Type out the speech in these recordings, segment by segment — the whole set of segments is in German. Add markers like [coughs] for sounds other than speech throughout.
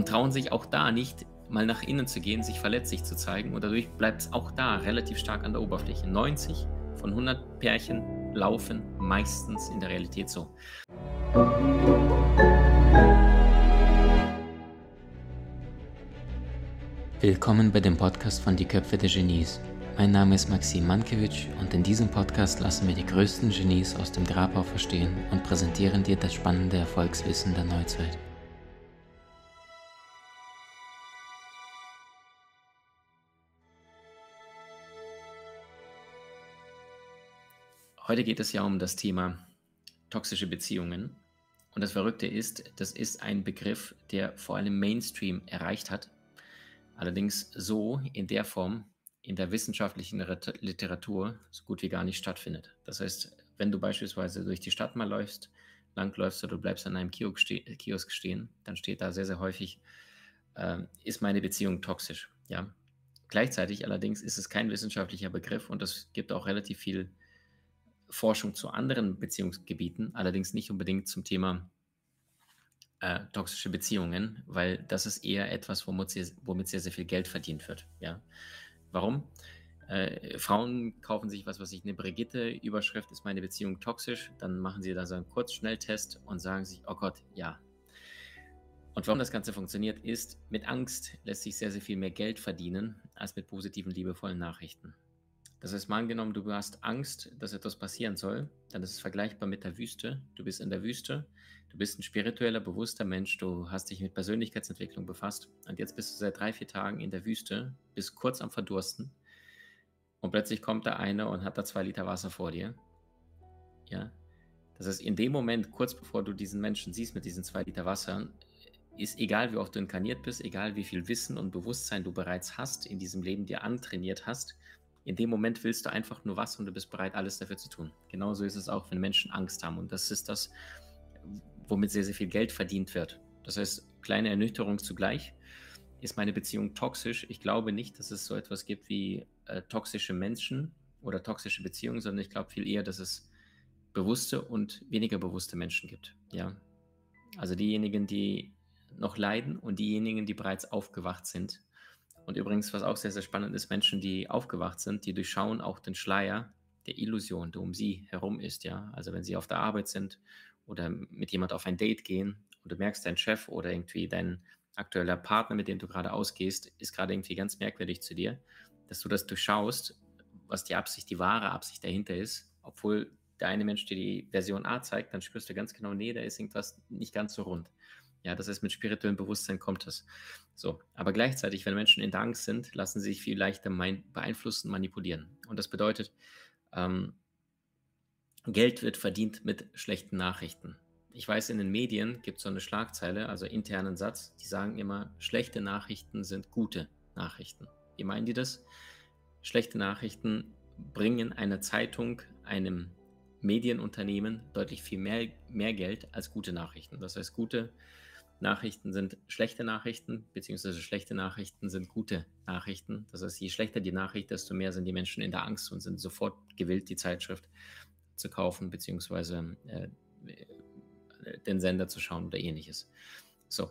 und trauen sich auch da nicht mal nach innen zu gehen, sich verletzlich zu zeigen und dadurch bleibt es auch da relativ stark an der Oberfläche. 90 von 100 Pärchen laufen meistens in der Realität so. Willkommen bei dem Podcast von Die Köpfe der Genies. Mein Name ist Maxim Mankewitsch und in diesem Podcast lassen wir die größten Genies aus dem Grabau verstehen und präsentieren dir das spannende Erfolgswissen der Neuzeit. Heute geht es ja um das Thema toxische Beziehungen. Und das Verrückte ist, das ist ein Begriff, der vor allem Mainstream erreicht hat. Allerdings so in der Form in der wissenschaftlichen Literatur so gut wie gar nicht stattfindet. Das heißt, wenn du beispielsweise durch die Stadt mal läufst, langläufst oder du bleibst an einem Kiosk stehen, dann steht da sehr, sehr häufig, äh, ist meine Beziehung toxisch. Ja? Gleichzeitig allerdings ist es kein wissenschaftlicher Begriff und es gibt auch relativ viel Forschung zu anderen Beziehungsgebieten, allerdings nicht unbedingt zum Thema äh, toxische Beziehungen, weil das ist eher etwas, womit sehr, womit sehr, sehr viel Geld verdient wird. Ja? Warum? Äh, Frauen kaufen sich was, was ich eine Brigitte-Überschrift ist meine Beziehung toxisch, dann machen sie da so einen Kurzschnelltest und sagen sich, oh Gott, ja. Und warum das Ganze funktioniert, ist, mit Angst lässt sich sehr, sehr viel mehr Geld verdienen als mit positiven, liebevollen Nachrichten. Das heißt, mal angenommen, du hast Angst, dass etwas passieren soll, dann ist es vergleichbar mit der Wüste. Du bist in der Wüste, du bist ein spiritueller, bewusster Mensch, du hast dich mit Persönlichkeitsentwicklung befasst und jetzt bist du seit drei, vier Tagen in der Wüste, bist kurz am Verdursten und plötzlich kommt da einer und hat da zwei Liter Wasser vor dir. Ja. Das heißt, in dem Moment, kurz bevor du diesen Menschen siehst mit diesen zwei Liter Wasser, ist egal, wie oft du inkarniert bist, egal wie viel Wissen und Bewusstsein du bereits hast, in diesem Leben dir antrainiert hast, in dem Moment willst du einfach nur was und du bist bereit, alles dafür zu tun. Genauso ist es auch, wenn Menschen Angst haben. Und das ist das, womit sehr, sehr viel Geld verdient wird. Das heißt, kleine Ernüchterung zugleich. Ist meine Beziehung toxisch? Ich glaube nicht, dass es so etwas gibt wie äh, toxische Menschen oder toxische Beziehungen, sondern ich glaube viel eher, dass es bewusste und weniger bewusste Menschen gibt. Ja. Also diejenigen, die noch leiden und diejenigen, die bereits aufgewacht sind und übrigens, was auch sehr, sehr spannend ist, Menschen, die aufgewacht sind, die durchschauen auch den Schleier der Illusion, der um sie herum ist, ja. Also wenn sie auf der Arbeit sind oder mit jemand auf ein Date gehen und du merkst, dein Chef oder irgendwie dein aktueller Partner, mit dem du gerade ausgehst, ist gerade irgendwie ganz merkwürdig zu dir, dass du das durchschaust, was die Absicht, die wahre Absicht dahinter ist, obwohl der eine Mensch dir die Version A zeigt, dann spürst du ganz genau, nee, da ist irgendwas nicht ganz so rund. Ja, das heißt, mit spirituellem Bewusstsein kommt es. So, aber gleichzeitig, wenn Menschen in der Angst sind, lassen sie sich viel leichter beeinflussen, manipulieren. Und das bedeutet, ähm, Geld wird verdient mit schlechten Nachrichten. Ich weiß, in den Medien gibt es so eine Schlagzeile, also internen Satz, die sagen immer, schlechte Nachrichten sind gute Nachrichten. Wie meinen die das? Schlechte Nachrichten bringen einer Zeitung, einem Medienunternehmen deutlich viel mehr, mehr Geld als gute Nachrichten. Das heißt, gute Nachrichten Nachrichten sind schlechte Nachrichten, beziehungsweise schlechte Nachrichten sind gute Nachrichten. Das heißt, je schlechter die Nachricht, desto mehr sind die Menschen in der Angst und sind sofort gewillt, die Zeitschrift zu kaufen, beziehungsweise äh, den Sender zu schauen oder ähnliches. So.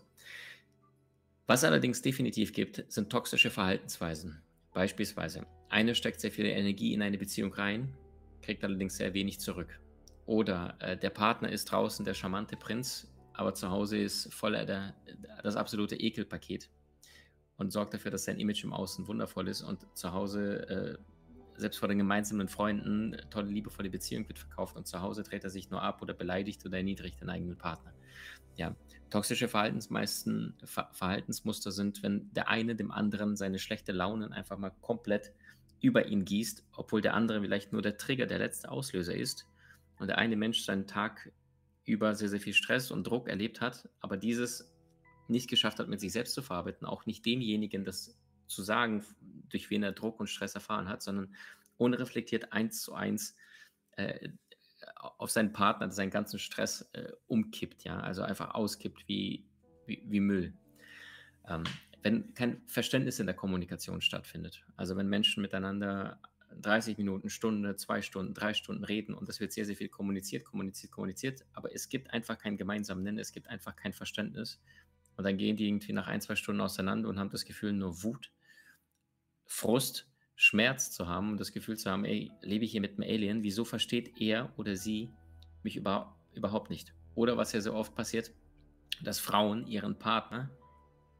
Was allerdings definitiv gibt, sind toxische Verhaltensweisen. Beispielsweise, eine steckt sehr viel Energie in eine Beziehung rein, kriegt allerdings sehr wenig zurück. Oder äh, der Partner ist draußen der charmante Prinz, aber zu Hause ist voller der, das absolute Ekelpaket und sorgt dafür, dass sein Image im Außen wundervoll ist und zu Hause, äh, selbst vor den gemeinsamen Freunden, tolle, liebevolle Beziehung wird verkauft und zu Hause dreht er sich nur ab oder beleidigt oder erniedrigt den eigenen Partner. Ja, toxische Verhaltensmeisten, Ver Verhaltensmuster sind, wenn der eine dem anderen seine schlechte Launen einfach mal komplett über ihn gießt, obwohl der andere vielleicht nur der Trigger, der letzte Auslöser ist und der eine Mensch seinen Tag über sehr, sehr viel Stress und Druck erlebt hat, aber dieses nicht geschafft hat, mit sich selbst zu verarbeiten, auch nicht demjenigen das zu sagen, durch wen er Druck und Stress erfahren hat, sondern unreflektiert eins zu eins äh, auf seinen Partner seinen ganzen Stress äh, umkippt, ja, also einfach auskippt wie, wie, wie Müll. Ähm, wenn kein Verständnis in der Kommunikation stattfindet, also wenn Menschen miteinander 30 Minuten, Stunde, zwei Stunden, drei Stunden reden und das wird sehr, sehr viel kommuniziert, kommuniziert, kommuniziert, aber es gibt einfach keinen gemeinsamen Nenner, es gibt einfach kein Verständnis Und dann gehen die irgendwie nach ein, zwei Stunden auseinander und haben das Gefühl, nur Wut, Frust, Schmerz zu haben und das Gefühl zu haben, ey, lebe ich hier mit einem Alien? Wieso versteht er oder sie mich über, überhaupt nicht? Oder was ja so oft passiert, dass Frauen ihren Partner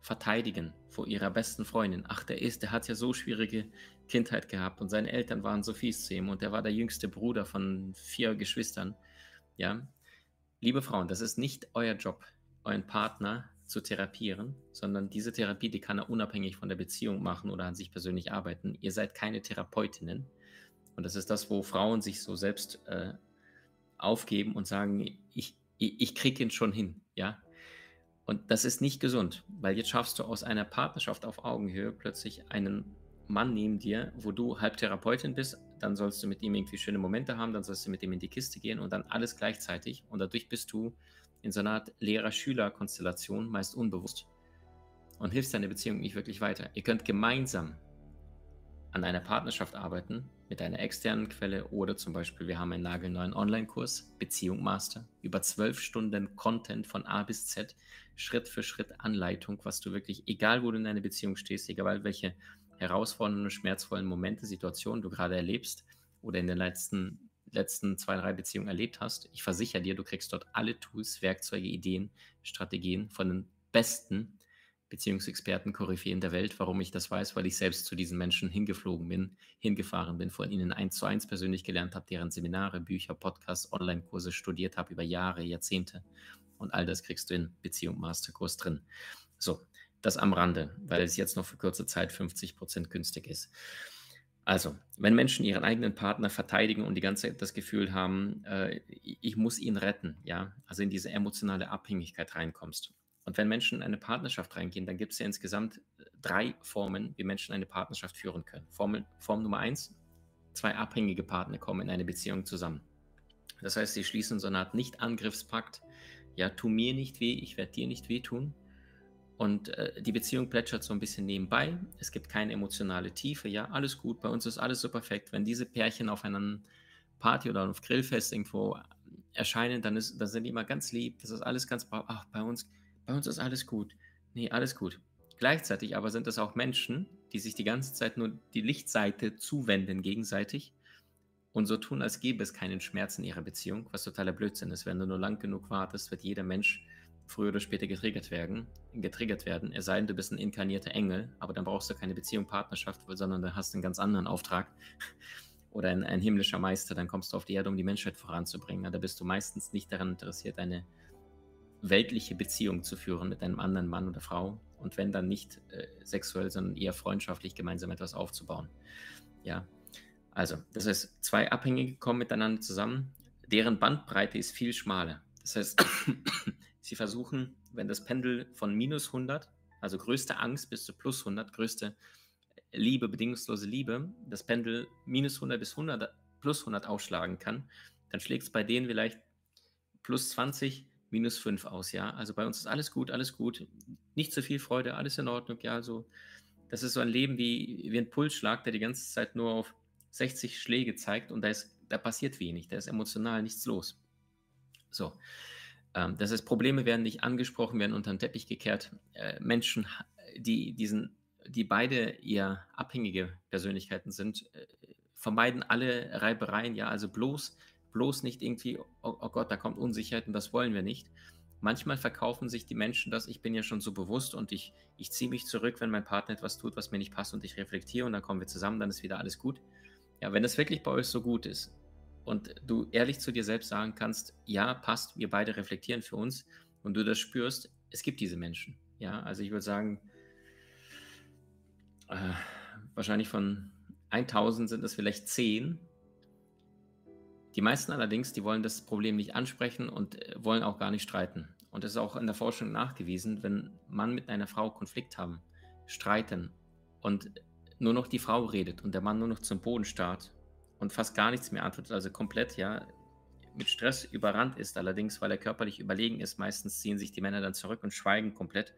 verteidigen vor ihrer besten Freundin. Ach, der ist, der hat ja so schwierige Kindheit gehabt und seine Eltern waren so fies zu ihm und er war der jüngste Bruder von vier Geschwistern. Ja, liebe Frauen, das ist nicht euer Job, euren Partner zu therapieren, sondern diese Therapie, die kann er unabhängig von der Beziehung machen oder an sich persönlich arbeiten. Ihr seid keine Therapeutinnen. Und das ist das, wo Frauen sich so selbst äh, aufgeben und sagen, ich, ich, ich kriege ihn schon hin, ja. Und das ist nicht gesund, weil jetzt schaffst du aus einer Partnerschaft auf Augenhöhe plötzlich einen Mann neben dir, wo du halb Therapeutin bist, dann sollst du mit ihm irgendwie schöne Momente haben, dann sollst du mit ihm in die Kiste gehen und dann alles gleichzeitig. Und dadurch bist du in so einer Art Lehrer-Schüler-Konstellation, meist unbewusst, und hilfst deiner Beziehung nicht wirklich weiter. Ihr könnt gemeinsam an einer Partnerschaft arbeiten, mit einer externen Quelle oder zum Beispiel, wir haben einen nagelneuen Online-Kurs, Beziehung Master, über zwölf Stunden Content von A bis Z, Schritt für Schritt Anleitung, was du wirklich, egal wo du in deiner Beziehung stehst, egal welche herausfordernden, schmerzvollen Momente, Situationen du gerade erlebst oder in den letzten letzten zwei, drei Beziehungen erlebt hast. Ich versichere dir, du kriegst dort alle Tools, Werkzeuge, Ideen, Strategien von den besten Beziehungsexperten, Koryphäen der Welt. Warum ich das weiß, weil ich selbst zu diesen Menschen hingeflogen bin, hingefahren bin, von ihnen eins zu eins persönlich gelernt habe, deren Seminare, Bücher, Podcasts, Online-Kurse studiert habe über Jahre, Jahrzehnte. Und all das kriegst du in Beziehung Masterkurs drin. So, das am Rande, weil es jetzt noch für kurze Zeit 50 Prozent günstig ist. Also, wenn Menschen ihren eigenen Partner verteidigen und die ganze Zeit das Gefühl haben, äh, ich muss ihn retten, ja, also in diese emotionale Abhängigkeit reinkommst. Und wenn Menschen in eine Partnerschaft reingehen, dann gibt es ja insgesamt äh, drei Formen, wie Menschen eine Partnerschaft führen können. Formel, Form Nummer eins, zwei abhängige Partner kommen in eine Beziehung zusammen. Das heißt, sie schließen so eine Art Nicht-Angriffspakt. Ja, tu mir nicht weh, ich werde dir nicht wehtun. Und äh, die Beziehung plätschert so ein bisschen nebenbei. Es gibt keine emotionale Tiefe. Ja, alles gut. Bei uns ist alles so perfekt. Wenn diese Pärchen auf einer Party oder auf Grillfest irgendwo erscheinen, dann, ist, dann sind die immer ganz lieb. Das ist alles ganz brav. Ach, bei uns, bei uns ist alles gut. Nee, alles gut. Gleichzeitig aber sind es auch Menschen, die sich die ganze Zeit nur die Lichtseite zuwenden gegenseitig und so tun, als gäbe es keinen Schmerz in ihrer Beziehung, was totaler Blödsinn ist. Wenn du nur lang genug wartest, wird jeder Mensch früher oder später getriggert werden, getriggert werden, es sei denn, du bist ein inkarnierter Engel, aber dann brauchst du keine Beziehung, Partnerschaft, sondern dann hast du einen ganz anderen Auftrag [laughs] oder ein, ein himmlischer Meister, dann kommst du auf die Erde, um die Menschheit voranzubringen. Da bist du meistens nicht daran interessiert, eine weltliche Beziehung zu führen mit einem anderen Mann oder Frau und wenn dann nicht äh, sexuell, sondern eher freundschaftlich gemeinsam etwas aufzubauen. Ja, also das heißt, zwei Abhängige kommen miteinander zusammen, deren Bandbreite ist viel schmaler. Das heißt, [coughs] Sie versuchen, wenn das Pendel von minus 100, also größte Angst bis zu plus 100, größte Liebe, bedingungslose Liebe, das Pendel minus 100 bis 100, plus 100 ausschlagen kann, dann schlägt es bei denen vielleicht plus 20, minus 5 aus, ja. Also bei uns ist alles gut, alles gut, nicht zu viel Freude, alles in Ordnung, ja. Also das ist so ein Leben wie, wie ein Pulsschlag, der die ganze Zeit nur auf 60 Schläge zeigt und da, ist, da passiert wenig, da ist emotional nichts los. So. Ähm, das heißt, Probleme werden nicht angesprochen, werden unter den Teppich gekehrt. Äh, Menschen, die, diesen, die beide eher abhängige Persönlichkeiten sind, äh, vermeiden alle Reibereien, ja, also bloß, bloß nicht irgendwie, oh, oh Gott, da kommt Unsicherheit und das wollen wir nicht. Manchmal verkaufen sich die Menschen das, ich bin ja schon so bewusst und ich, ich ziehe mich zurück, wenn mein Partner etwas tut, was mir nicht passt und ich reflektiere und dann kommen wir zusammen, dann ist wieder alles gut. Ja, wenn das wirklich bei euch so gut ist, und du ehrlich zu dir selbst sagen kannst, ja, passt, wir beide reflektieren für uns und du das spürst, es gibt diese Menschen. Ja, also ich würde sagen, äh, wahrscheinlich von 1000 sind es vielleicht 10. Die meisten allerdings, die wollen das Problem nicht ansprechen und äh, wollen auch gar nicht streiten. Und es ist auch in der Forschung nachgewiesen, wenn Mann mit einer Frau Konflikt haben, streiten und nur noch die Frau redet und der Mann nur noch zum Boden starrt und fast gar nichts mehr antwortet, also komplett ja mit Stress überrannt ist. Allerdings, weil er körperlich überlegen ist, meistens ziehen sich die Männer dann zurück und schweigen komplett.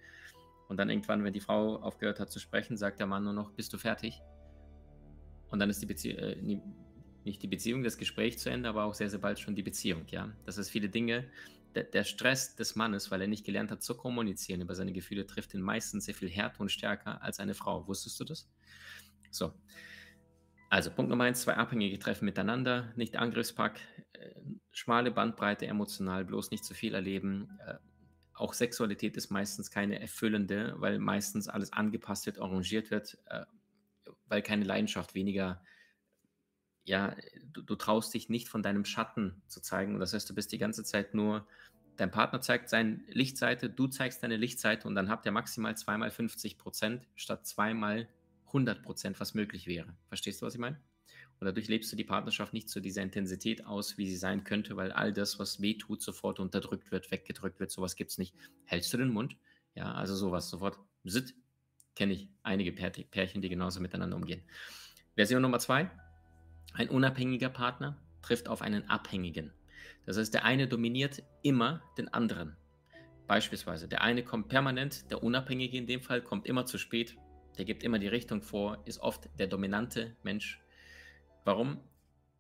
Und dann irgendwann, wenn die Frau aufgehört hat zu sprechen, sagt der Mann nur noch, bist du fertig? Und dann ist die Beziehung, äh, nicht die Beziehung, das Gespräch zu Ende, aber auch sehr, sehr bald schon die Beziehung, ja. Das ist viele Dinge, der, Stress des Mannes, weil er nicht gelernt hat zu kommunizieren über seine Gefühle, trifft ihn meistens sehr viel härter und stärker als eine Frau. Wusstest du das? So. Also Punkt Nummer eins, zwei Abhängige treffen miteinander, nicht Angriffspack, äh, schmale Bandbreite emotional, bloß nicht zu viel erleben. Äh, auch Sexualität ist meistens keine erfüllende, weil meistens alles angepasst wird, arrangiert wird, äh, weil keine Leidenschaft weniger ja, du, du, traust dich nicht von deinem Schatten zu zeigen. das heißt, du bist die ganze Zeit nur, dein Partner zeigt seine Lichtseite, du zeigst deine Lichtseite und dann habt ihr maximal zweimal 50 Prozent statt zweimal 100 Prozent, was möglich wäre. Verstehst du, was ich meine? Und dadurch lebst du die Partnerschaft nicht zu dieser Intensität aus, wie sie sein könnte, weil all das, was weh tut, sofort unterdrückt wird, weggedrückt wird. Sowas gibt es nicht. Hältst du den Mund? Ja, also sowas sofort. Sit. Kenne ich einige Pärchen, die genauso miteinander umgehen. Version Nummer zwei ein unabhängiger Partner trifft auf einen abhängigen. Das heißt, der eine dominiert immer den anderen. Beispielsweise, der eine kommt permanent, der Unabhängige in dem Fall kommt immer zu spät, der gibt immer die Richtung vor, ist oft der dominante Mensch. Warum?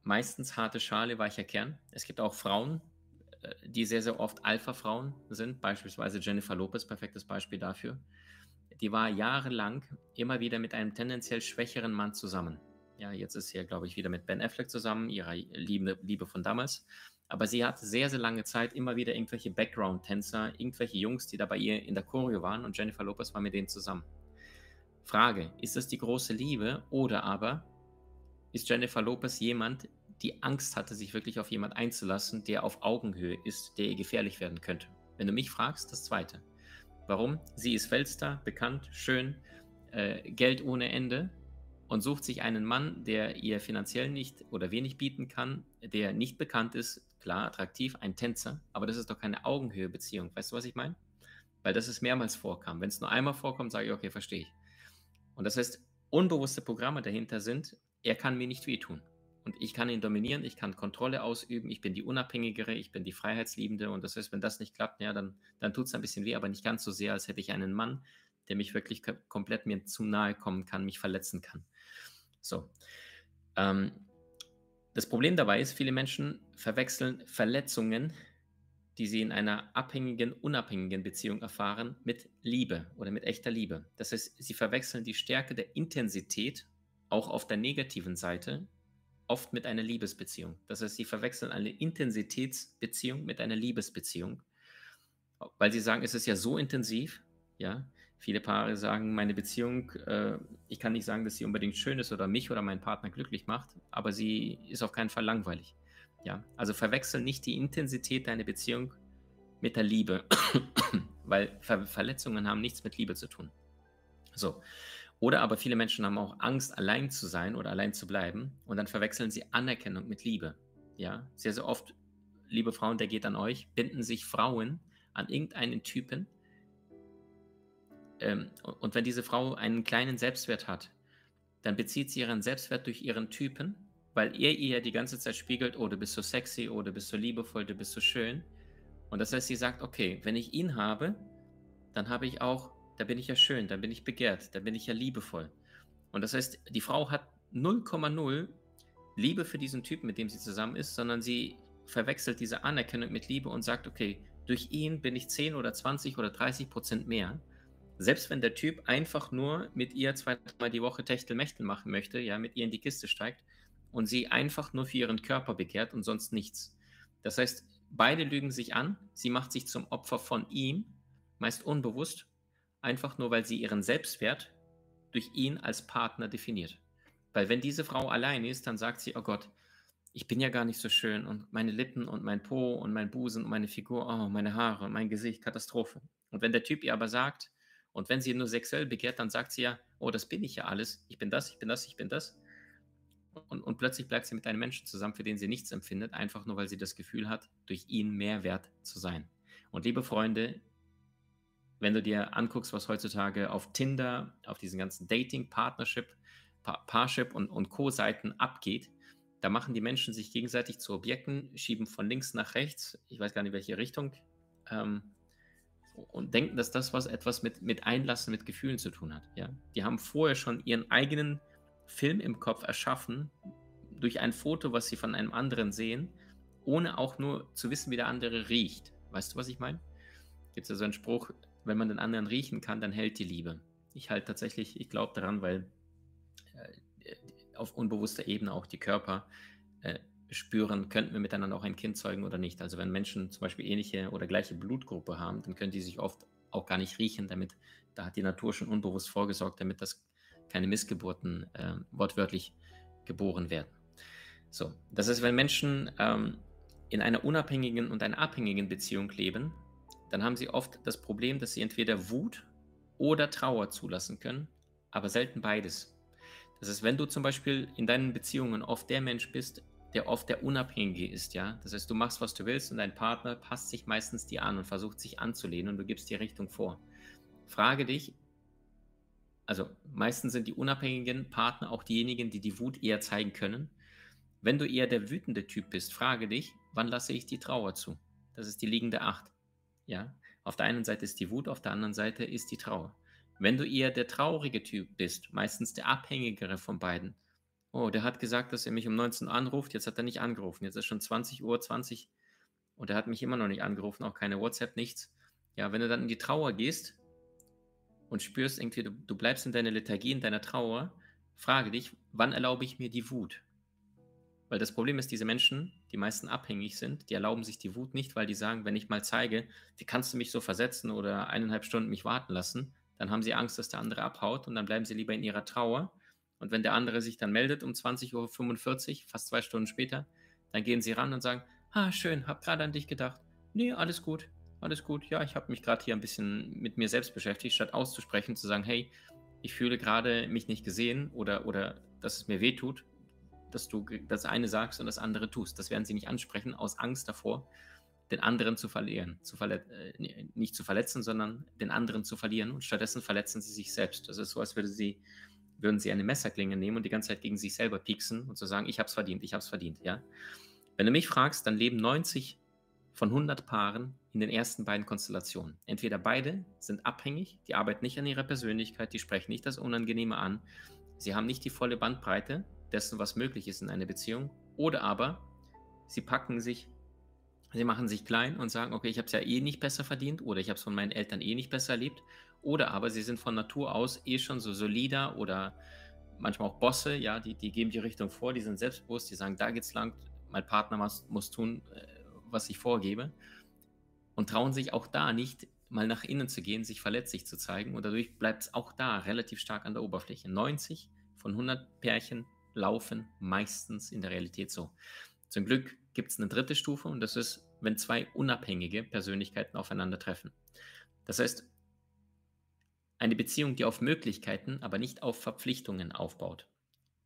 Meistens harte Schale, weicher Kern. Es gibt auch Frauen, äh, die sehr, sehr oft Alpha-Frauen sind, beispielsweise Jennifer Lopez, perfektes Beispiel dafür. Die war jahrelang immer wieder mit einem tendenziell schwächeren Mann zusammen. Ja, jetzt ist sie ja, glaube ich, wieder mit Ben Affleck zusammen, ihrer Liebe, Liebe von damals. Aber sie hat sehr, sehr lange Zeit immer wieder irgendwelche Background-Tänzer, irgendwelche Jungs, die da bei ihr in der Choreo waren und Jennifer Lopez war mit denen zusammen. Frage, ist das die große Liebe oder aber ist Jennifer Lopez jemand, die Angst hatte, sich wirklich auf jemand einzulassen, der auf Augenhöhe ist, der ihr gefährlich werden könnte? Wenn du mich fragst, das Zweite. Warum? Sie ist Weltstar, bekannt, schön, äh, Geld ohne Ende, und sucht sich einen Mann, der ihr finanziell nicht oder wenig bieten kann, der nicht bekannt ist, klar, attraktiv, ein Tänzer, aber das ist doch keine Augenhöhe-Beziehung. Weißt du, was ich meine? Weil das ist mehrmals vorkam. Wenn es nur einmal vorkommt, sage ich, okay, verstehe ich. Und das heißt, unbewusste Programme dahinter sind, er kann mir nicht wehtun. Und ich kann ihn dominieren, ich kann Kontrolle ausüben, ich bin die Unabhängigere, ich bin die Freiheitsliebende. Und das heißt, wenn das nicht klappt, ja, dann, dann tut es ein bisschen weh, aber nicht ganz so sehr, als hätte ich einen Mann, der mich wirklich komplett mir zu nahe kommen kann, mich verletzen kann. So. Ähm, das Problem dabei ist, viele Menschen verwechseln Verletzungen, die sie in einer abhängigen, unabhängigen Beziehung erfahren, mit Liebe oder mit echter Liebe. Das heißt, sie verwechseln die Stärke der Intensität auch auf der negativen Seite oft mit einer Liebesbeziehung. Das heißt, sie verwechseln eine Intensitätsbeziehung mit einer Liebesbeziehung, weil sie sagen, es ist ja so intensiv, ja, Viele Paare sagen, meine Beziehung, äh, ich kann nicht sagen, dass sie unbedingt schön ist oder mich oder meinen Partner glücklich macht, aber sie ist auf keinen Fall langweilig. Ja, also verwechsel nicht die Intensität deiner Beziehung mit der Liebe, [coughs] weil Ver Verletzungen haben nichts mit Liebe zu tun. So. Oder aber viele Menschen haben auch Angst, allein zu sein oder allein zu bleiben und dann verwechseln sie Anerkennung mit Liebe. Ja, sehr, sehr oft, liebe Frauen, der geht an euch, binden sich Frauen an irgendeinen Typen, ähm, und wenn diese Frau einen kleinen Selbstwert hat, dann bezieht sie ihren Selbstwert durch ihren Typen, weil er ihr die ganze Zeit spiegelt, oh, du bist so sexy, oh, du bist so liebevoll, du bist so schön. Und das heißt, sie sagt, okay, wenn ich ihn habe, dann habe ich auch, da bin ich ja schön, dann bin ich begehrt, dann bin ich ja liebevoll. Und das heißt, die Frau hat 0,0 Liebe für diesen Typen, mit dem sie zusammen ist, sondern sie verwechselt diese Anerkennung mit Liebe und sagt, okay, durch ihn bin ich 10 oder 20 oder 30 Prozent mehr. Selbst wenn der Typ einfach nur mit ihr zweimal die Woche Techtelmechtel machen möchte, ja, mit ihr in die Kiste steigt und sie einfach nur für ihren Körper begehrt und sonst nichts. Das heißt, beide lügen sich an, sie macht sich zum Opfer von ihm, meist unbewusst, einfach nur weil sie ihren Selbstwert durch ihn als Partner definiert. Weil wenn diese Frau allein ist, dann sagt sie, oh Gott, ich bin ja gar nicht so schön und meine Lippen und mein Po und mein Busen und meine Figur, oh, meine Haare, mein Gesicht, Katastrophe. Und wenn der Typ ihr aber sagt, und wenn sie nur sexuell begehrt, dann sagt sie ja, oh, das bin ich ja alles. Ich bin das, ich bin das, ich bin das. Und, und plötzlich bleibt sie mit einem Menschen zusammen, für den sie nichts empfindet, einfach nur weil sie das Gefühl hat, durch ihn mehr wert zu sein. Und liebe Freunde, wenn du dir anguckst, was heutzutage auf Tinder, auf diesen ganzen Dating, Partnership, pa Parship und, und Co-Seiten abgeht, da machen die Menschen sich gegenseitig zu Objekten, schieben von links nach rechts, ich weiß gar nicht welche Richtung, ähm, und denken, dass das was etwas mit, mit Einlassen, mit Gefühlen zu tun hat. Ja? Die haben vorher schon ihren eigenen Film im Kopf erschaffen, durch ein Foto, was sie von einem anderen sehen, ohne auch nur zu wissen, wie der andere riecht. Weißt du, was ich meine? Gibt es ja so einen Spruch, wenn man den anderen riechen kann, dann hält die Liebe. Ich halte tatsächlich, ich glaube daran, weil äh, auf unbewusster Ebene auch die Körper äh, spüren, könnten wir miteinander auch ein Kind zeugen oder nicht. Also wenn Menschen zum Beispiel ähnliche oder gleiche Blutgruppe haben, dann können die sich oft auch gar nicht riechen, damit da hat die Natur schon unbewusst vorgesorgt, damit das keine Missgeburten äh, wortwörtlich geboren werden. So, das ist, wenn Menschen ähm, in einer unabhängigen und einer abhängigen Beziehung leben, dann haben sie oft das Problem, dass sie entweder Wut oder Trauer zulassen können, aber selten beides. Das ist, wenn du zum Beispiel in deinen Beziehungen oft der Mensch bist, der oft der Unabhängige ist, ja. Das heißt, du machst, was du willst und dein Partner passt sich meistens dir an und versucht sich anzulehnen und du gibst die Richtung vor. Frage dich, also meistens sind die unabhängigen Partner auch diejenigen, die die Wut eher zeigen können. Wenn du eher der wütende Typ bist, frage dich, wann lasse ich die Trauer zu? Das ist die liegende Acht. Ja, auf der einen Seite ist die Wut, auf der anderen Seite ist die Trauer. Wenn du eher der traurige Typ bist, meistens der abhängigere von beiden. Oh, der hat gesagt, dass er mich um 19 Uhr anruft, jetzt hat er nicht angerufen. Jetzt ist schon 20 Uhr 20 und er hat mich immer noch nicht angerufen, auch keine WhatsApp, nichts. Ja, wenn du dann in die Trauer gehst, und spürst irgendwie, du, du bleibst in deiner Lethargie, in deiner Trauer, frage dich, wann erlaube ich mir die Wut? Weil das Problem ist, diese Menschen, die meisten abhängig sind, die erlauben sich die Wut nicht, weil die sagen, wenn ich mal zeige, wie kannst du mich so versetzen oder eineinhalb Stunden mich warten lassen, dann haben sie Angst, dass der andere abhaut und dann bleiben sie lieber in ihrer Trauer. Und wenn der andere sich dann meldet um 20.45 Uhr, fast zwei Stunden später, dann gehen sie ran und sagen, ah, schön, hab gerade an dich gedacht. Nee, alles gut, alles gut, ja, ich habe mich gerade hier ein bisschen mit mir selbst beschäftigt, statt auszusprechen, zu sagen, hey, ich fühle gerade mich nicht gesehen oder, oder dass es mir weh tut, dass du das eine sagst und das andere tust. Das werden sie nicht ansprechen, aus Angst davor, den anderen zu verlieren. Zu äh, nicht zu verletzen, sondern den anderen zu verlieren. Und stattdessen verletzen sie sich selbst. Das ist so, als würde sie, würden sie eine Messerklinge nehmen und die ganze Zeit gegen sich selber pieksen und zu sagen, ich habe es verdient, ich habe es verdient. Ja? Wenn du mich fragst, dann leben 90 von 100 Paaren in den ersten beiden Konstellationen. Entweder beide sind abhängig, die arbeiten nicht an ihrer Persönlichkeit, die sprechen nicht das Unangenehme an, sie haben nicht die volle Bandbreite dessen, was möglich ist in einer Beziehung, oder aber sie packen sich, sie machen sich klein und sagen, okay, ich habe es ja eh nicht besser verdient oder ich habe es von meinen Eltern eh nicht besser erlebt, oder aber sie sind von Natur aus eh schon so solider oder manchmal auch Bosse, ja, die, die geben die Richtung vor, die sind selbstbewusst, die sagen, da geht's lang, mein Partner muss, muss tun, äh, was ich vorgebe und trauen sich auch da nicht mal nach innen zu gehen, sich verletzlich zu zeigen und dadurch bleibt es auch da relativ stark an der Oberfläche. 90 von 100 Pärchen laufen meistens in der Realität so. Zum Glück gibt es eine dritte Stufe und das ist, wenn zwei unabhängige Persönlichkeiten aufeinandertreffen. Das heißt, eine Beziehung, die auf Möglichkeiten, aber nicht auf Verpflichtungen aufbaut.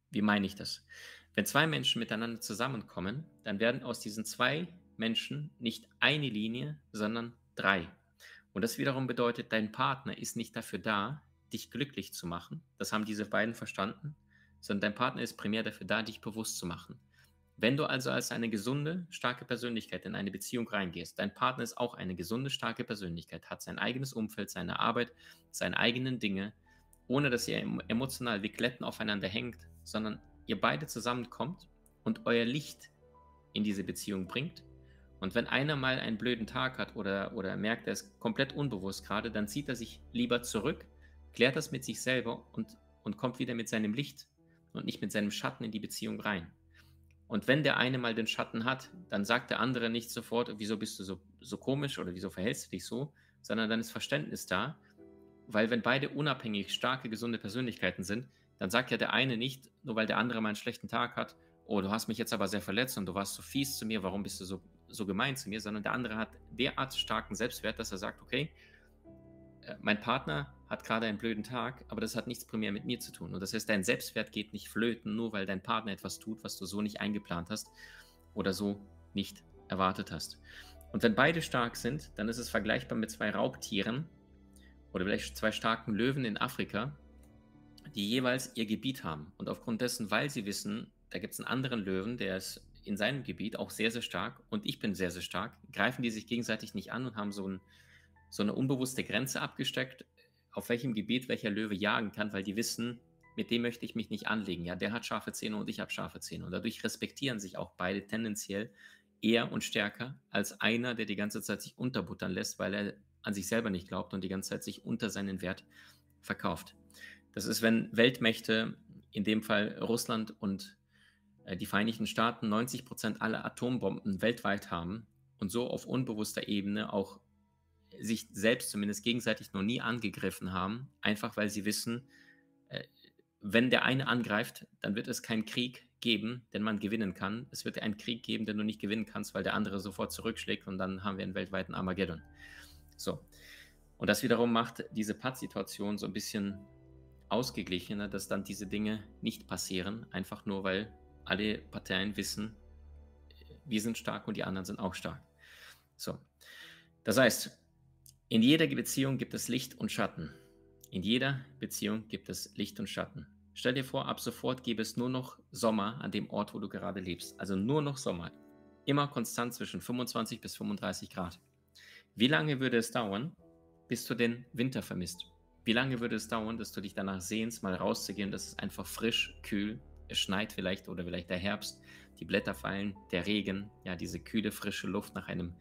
Wie meine ich das? Wenn zwei Menschen miteinander zusammenkommen, dann werden aus diesen zwei Menschen nicht eine Linie, sondern drei. Und das wiederum bedeutet, dein Partner ist nicht dafür da, dich glücklich zu machen. Das haben diese beiden verstanden, sondern dein Partner ist primär dafür da, dich bewusst zu machen. Wenn du also als eine gesunde, starke Persönlichkeit in eine Beziehung reingehst, dein Partner ist auch eine gesunde, starke Persönlichkeit, hat sein eigenes Umfeld, seine Arbeit, seine eigenen Dinge, ohne dass ihr emotional wie Kletten aufeinander hängt, sondern ihr beide zusammenkommt und euer Licht in diese Beziehung bringt und wenn einer mal einen blöden Tag hat oder, oder merkt, er ist komplett unbewusst gerade, dann zieht er sich lieber zurück, klärt das mit sich selber und, und kommt wieder mit seinem Licht und nicht mit seinem Schatten in die Beziehung rein. Und wenn der eine mal den Schatten hat, dann sagt der andere nicht sofort, wieso bist du so, so komisch oder wieso verhältst du dich so, sondern dann ist Verständnis da, weil wenn beide unabhängig starke, gesunde Persönlichkeiten sind, dann sagt ja der eine nicht, nur weil der andere mal einen schlechten Tag hat, oh, du hast mich jetzt aber sehr verletzt und du warst so fies zu mir, warum bist du so so gemein zu mir, sondern der andere hat derart starken Selbstwert, dass er sagt, okay, äh, mein Partner hat gerade einen blöden Tag, aber das hat nichts primär mit mir zu tun. Und das heißt, dein Selbstwert geht nicht flöten, nur weil dein Partner etwas tut, was du so nicht eingeplant hast oder so nicht erwartet hast. Und wenn beide stark sind, dann ist es vergleichbar mit zwei Raubtieren oder vielleicht zwei starken Löwen in Afrika, die jeweils ihr Gebiet haben. Und aufgrund dessen, weil sie wissen, da gibt es einen anderen Löwen, der ist in seinem Gebiet auch sehr, sehr stark und ich bin sehr, sehr stark, greifen die sich gegenseitig nicht an und haben so, ein, so eine unbewusste Grenze abgesteckt, auf welchem Gebiet welcher Löwe jagen kann, weil die wissen, mit dem möchte ich mich nicht anlegen. Ja, der hat scharfe Zähne und ich habe scharfe Zähne. Und dadurch respektieren sich auch beide tendenziell eher und stärker als einer, der die ganze Zeit sich unterbuttern lässt, weil er an sich selber nicht glaubt und die ganze Zeit sich unter seinen Wert verkauft. Das ist, wenn Weltmächte, in dem Fall Russland und äh, die Vereinigten Staaten, 90 Prozent aller Atombomben weltweit haben und so auf unbewusster Ebene auch sich selbst zumindest gegenseitig noch nie angegriffen haben, einfach weil sie wissen, äh, wenn der eine angreift, dann wird es keinen Krieg geben, den man gewinnen kann. Es wird einen Krieg geben, den du nicht gewinnen kannst, weil der andere sofort zurückschlägt und dann haben wir einen weltweiten Armageddon. So. Und das wiederum macht diese Pattsituation so ein bisschen ausgeglichener, dass dann diese Dinge nicht passieren, einfach nur weil alle Parteien wissen, wir sind stark und die anderen sind auch stark. So. Das heißt, in jeder Beziehung gibt es Licht und Schatten. In jeder Beziehung gibt es Licht und Schatten. Stell dir vor, ab sofort gäbe es nur noch Sommer an dem Ort, wo du gerade lebst. Also nur noch Sommer. Immer konstant zwischen 25 bis 35 Grad. Wie lange würde es dauern, bis du den Winter vermisst? Wie lange würde es dauern, dass du dich danach sehnst, mal rauszugehen, dass es einfach frisch, kühl, es schneit vielleicht oder vielleicht der Herbst, die Blätter fallen, der Regen, ja, diese kühle, frische Luft nach einem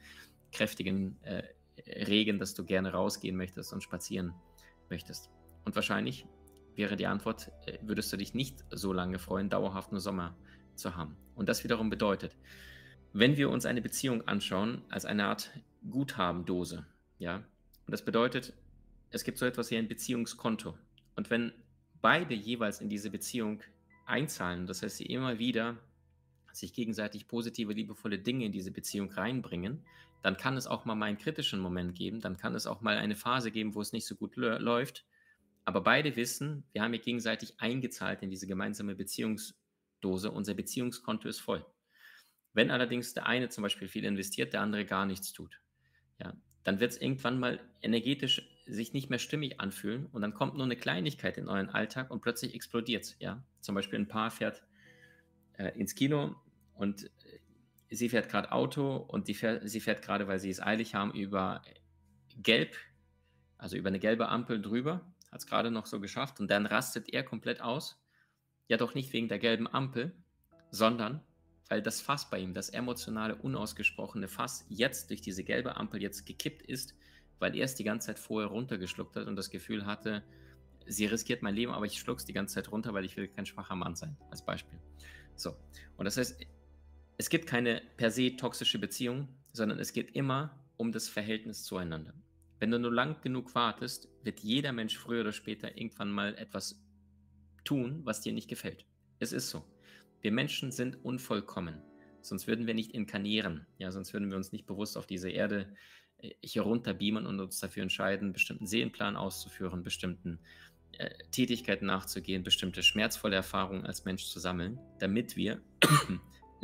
kräftigen äh, Regen, dass du gerne rausgehen möchtest und spazieren möchtest. Und wahrscheinlich wäre die Antwort, äh, würdest du dich nicht so lange freuen, dauerhaft nur Sommer zu haben. Und das wiederum bedeutet, wenn wir uns eine Beziehung anschauen als eine Art Guthabendose, ja, und das bedeutet, es gibt so etwas wie ein Beziehungskonto. Und wenn beide jeweils in diese Beziehung einzahlen, das heißt, sie immer wieder sich gegenseitig positive, liebevolle Dinge in diese Beziehung reinbringen, dann kann es auch mal einen kritischen Moment geben, dann kann es auch mal eine Phase geben, wo es nicht so gut läuft. Aber beide wissen, wir haben hier gegenseitig eingezahlt in diese gemeinsame Beziehungsdose, unser Beziehungskonto ist voll. Wenn allerdings der eine zum Beispiel viel investiert, der andere gar nichts tut, ja, dann wird es irgendwann mal energetisch sich nicht mehr stimmig anfühlen und dann kommt nur eine Kleinigkeit in euren Alltag und plötzlich explodiert es. Ja? Zum Beispiel ein Paar fährt äh, ins Kino und sie fährt gerade Auto und fährt, sie fährt gerade, weil sie es eilig haben, über Gelb, also über eine gelbe Ampel drüber, hat es gerade noch so geschafft und dann rastet er komplett aus. Ja, doch nicht wegen der gelben Ampel, sondern weil das Fass bei ihm, das emotionale, unausgesprochene Fass, jetzt durch diese gelbe Ampel jetzt gekippt ist, weil er es die ganze Zeit vorher runtergeschluckt hat und das Gefühl hatte, sie riskiert mein Leben, aber ich schluck's die ganze Zeit runter, weil ich will kein schwacher Mann sein, als Beispiel. So. Und das heißt, es gibt keine per se toxische Beziehung, sondern es geht immer um das Verhältnis zueinander. Wenn du nur lang genug wartest, wird jeder Mensch früher oder später irgendwann mal etwas tun, was dir nicht gefällt. Es ist so. Wir Menschen sind unvollkommen. Sonst würden wir nicht inkarnieren. Ja, sonst würden wir uns nicht bewusst auf diese Erde äh, hier runter beamen und uns dafür entscheiden, bestimmten Seelenplan auszuführen, bestimmten äh, Tätigkeiten nachzugehen, bestimmte schmerzvolle Erfahrungen als Mensch zu sammeln, damit wir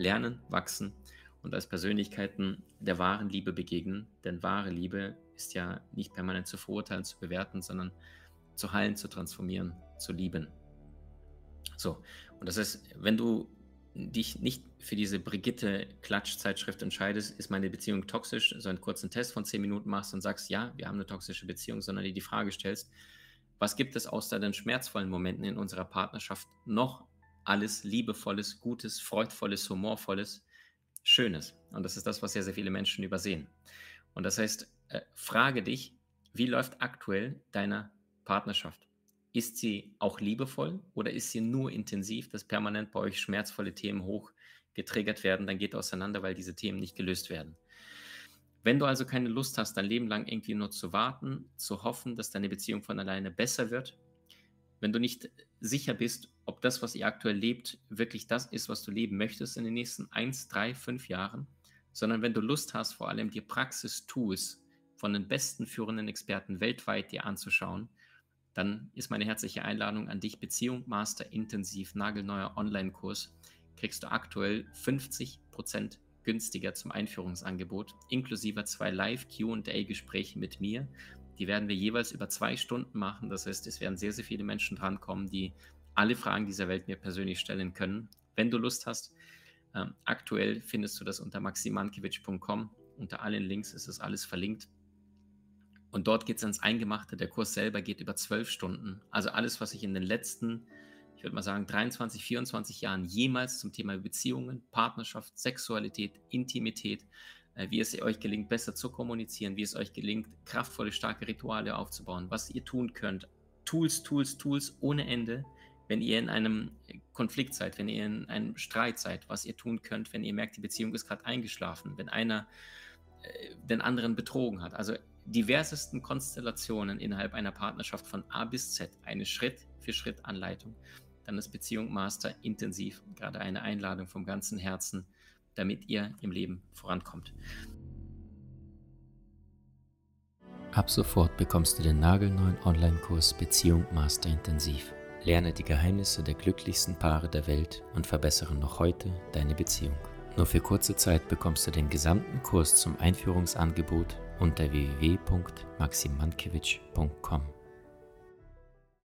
lernen, wachsen und als Persönlichkeiten der wahren Liebe begegnen. Denn wahre Liebe ist ja nicht permanent zu verurteilen, zu bewerten, sondern zu heilen, zu transformieren, zu lieben. So, und das heißt, wenn du dich nicht für diese Brigitte-Klatsch-Zeitschrift entscheidest, ist meine Beziehung toxisch, so einen kurzen Test von 10 Minuten machst und sagst, ja, wir haben eine toxische Beziehung, sondern dir die Frage stellst, was gibt es außer den schmerzvollen Momenten in unserer Partnerschaft noch alles Liebevolles, Gutes, Freudvolles, Humorvolles, Schönes? Und das ist das, was sehr, sehr viele Menschen übersehen. Und das heißt, äh, frage dich, wie läuft aktuell deine Partnerschaft? Ist sie auch liebevoll oder ist sie nur intensiv, dass permanent bei euch schmerzvolle Themen hoch getriggert werden, dann geht auseinander, weil diese Themen nicht gelöst werden. Wenn du also keine Lust hast, dein Leben lang irgendwie nur zu warten, zu hoffen, dass deine Beziehung von alleine besser wird, wenn du nicht sicher bist, ob das, was ihr aktuell lebt, wirklich das ist, was du leben möchtest in den nächsten 1, 3, 5 Jahren, sondern wenn du Lust hast, vor allem die Praxis-Tools von den besten führenden Experten weltweit dir anzuschauen, dann ist meine herzliche Einladung an dich, Beziehung Master Intensiv, nagelneuer Online-Kurs, kriegst du aktuell 50% günstiger zum Einführungsangebot, inklusive zwei Live-QA-Gespräche mit mir. Die werden wir jeweils über zwei Stunden machen. Das heißt, es werden sehr, sehr viele Menschen drankommen, die alle Fragen dieser Welt mir persönlich stellen können. Wenn du Lust hast, ähm, aktuell findest du das unter maximankiewicz.com. Unter allen Links ist es alles verlinkt. Und dort geht es ans Eingemachte. Der Kurs selber geht über zwölf Stunden. Also alles, was ich in den letzten ich würde mal sagen, 23, 24 Jahren jemals zum Thema Beziehungen, Partnerschaft, Sexualität, Intimität, wie es euch gelingt, besser zu kommunizieren, wie es euch gelingt, kraftvolle, starke Rituale aufzubauen, was ihr tun könnt. Tools, Tools, Tools ohne Ende, wenn ihr in einem Konflikt seid, wenn ihr in einem Streit seid, was ihr tun könnt, wenn ihr merkt, die Beziehung ist gerade eingeschlafen, wenn einer äh, den anderen betrogen hat. Also diversesten Konstellationen innerhalb einer Partnerschaft von A bis Z, eine Schritt für Schritt Anleitung dann ist Beziehung Master intensiv, gerade eine Einladung vom ganzen Herzen, damit ihr im Leben vorankommt. Ab sofort bekommst du den nagelneuen Online-Kurs Beziehung Master Intensiv. Lerne die Geheimnisse der glücklichsten Paare der Welt und verbessere noch heute deine Beziehung. Nur für kurze Zeit bekommst du den gesamten Kurs zum Einführungsangebot unter www.maximankiewicz.com.